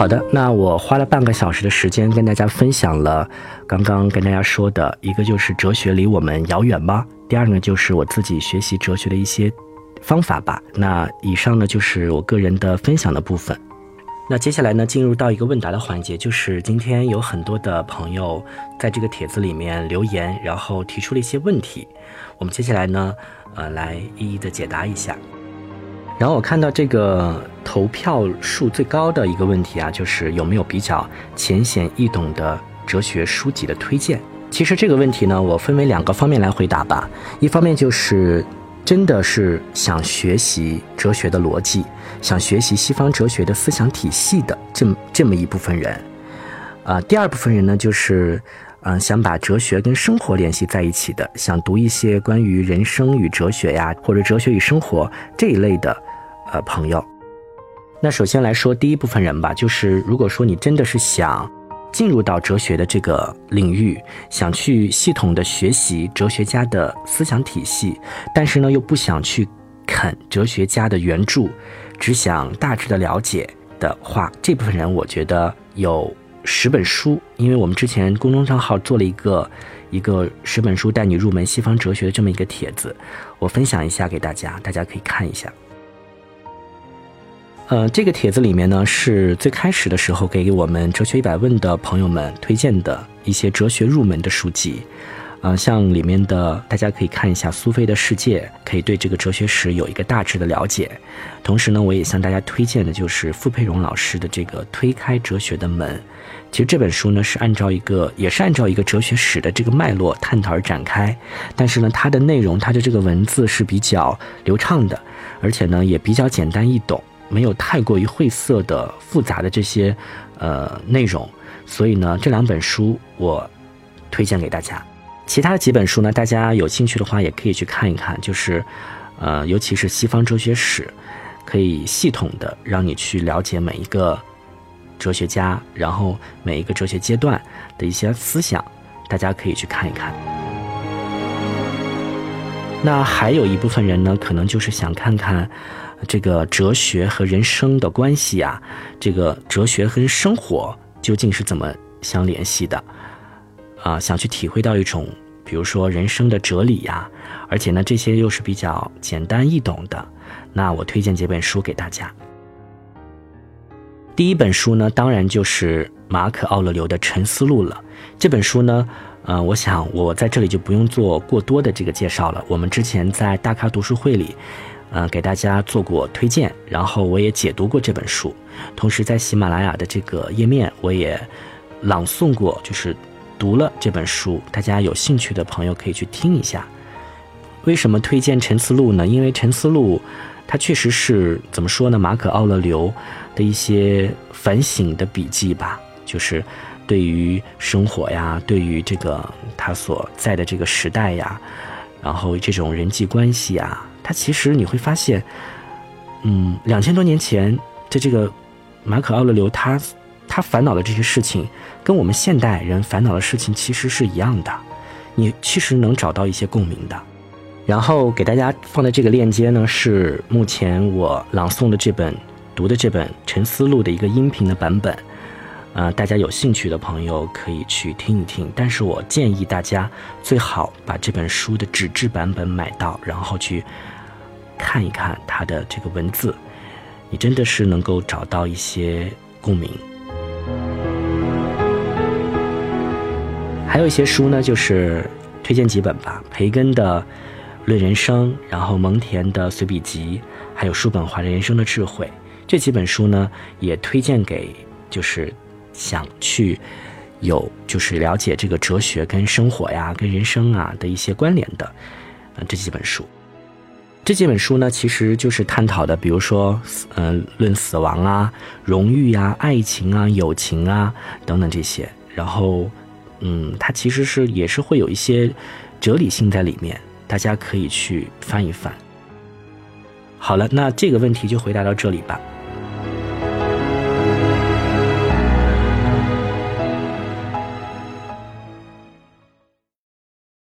好的，那我花了半个小时的时间跟大家分享了刚刚跟大家说的一个就是哲学离我们遥远吗？第二个就是我自己学习哲学的一些方法吧。那以上呢就是我个人的分享的部分。那接下来呢进入到一个问答的环节，就是今天有很多的朋友在这个帖子里面留言，然后提出了一些问题，我们接下来呢呃来一一的解答一下。然后我看到这个投票数最高的一个问题啊，就是有没有比较浅显易懂的哲学书籍的推荐？其实这个问题呢，我分为两个方面来回答吧。一方面就是真的是想学习哲学的逻辑，想学习西方哲学的思想体系的这么这么一部分人。啊，第二部分人呢，就是嗯想把哲学跟生活联系在一起的，想读一些关于人生与哲学呀，或者哲学与生活这一类的。呃，朋友，那首先来说第一部分人吧，就是如果说你真的是想进入到哲学的这个领域，想去系统的学习哲学家的思想体系，但是呢又不想去啃哲学家的原著，只想大致的了解的话，这部分人我觉得有十本书，因为我们之前公众账号做了一个一个十本书带你入门西方哲学的这么一个帖子，我分享一下给大家，大家可以看一下。呃，这个帖子里面呢，是最开始的时候给我们哲学一百问的朋友们推荐的一些哲学入门的书籍，啊，像里面的大家可以看一下《苏菲的世界》，可以对这个哲学史有一个大致的了解。同时呢，我也向大家推荐的就是傅佩荣老师的这个《推开哲学的门》。其实这本书呢，是按照一个也是按照一个哲学史的这个脉络探讨而展开，但是呢，它的内容它的这个文字是比较流畅的，而且呢，也比较简单易懂。没有太过于晦涩的复杂的这些，呃内容，所以呢，这两本书我推荐给大家。其他的几本书呢，大家有兴趣的话也可以去看一看。就是，呃，尤其是西方哲学史，可以系统的让你去了解每一个哲学家，然后每一个哲学阶段的一些思想，大家可以去看一看。那还有一部分人呢，可能就是想看看。这个哲学和人生的关系啊，这个哲学跟生活究竟是怎么相联系的？啊，想去体会到一种，比如说人生的哲理呀，而且呢，这些又是比较简单易懂的。那我推荐几本书给大家。第一本书呢，当然就是马可·奥勒留的《沉思录》了。这本书呢，呃，我想我在这里就不用做过多的这个介绍了。我们之前在大咖读书会里。呃，给大家做过推荐，然后我也解读过这本书，同时在喜马拉雅的这个页面，我也朗诵过，就是读了这本书。大家有兴趣的朋友可以去听一下。为什么推荐《陈思录》呢？因为《陈思录》它确实是怎么说呢？马可·奥勒留的一些反省的笔记吧，就是对于生活呀，对于这个他所在的这个时代呀，然后这种人际关系啊。他其实你会发现，嗯，两千多年前的这个马可·奥勒留，他他烦恼的这些事情，跟我们现代人烦恼的事情其实是一样的，你其实能找到一些共鸣的。然后给大家放的这个链接呢，是目前我朗诵的这本读的这本《沉思录》的一个音频的版本，呃，大家有兴趣的朋友可以去听一听。但是我建议大家最好把这本书的纸质版本买到，然后去。看一看它的这个文字，你真的是能够找到一些共鸣。还有一些书呢，就是推荐几本吧。培根的《论人生》，然后蒙恬的随笔集，还有叔本华的《人生的智慧》这几本书呢，也推荐给就是想去有就是了解这个哲学跟生活呀、跟人生啊的一些关联的，呃这几本书。这几本书呢，其实就是探讨的，比如说，嗯，论死亡啊、荣誉啊、爱情啊、友情啊等等这些。然后，嗯，它其实是也是会有一些哲理性在里面，大家可以去翻一翻。好了，那这个问题就回答到这里吧。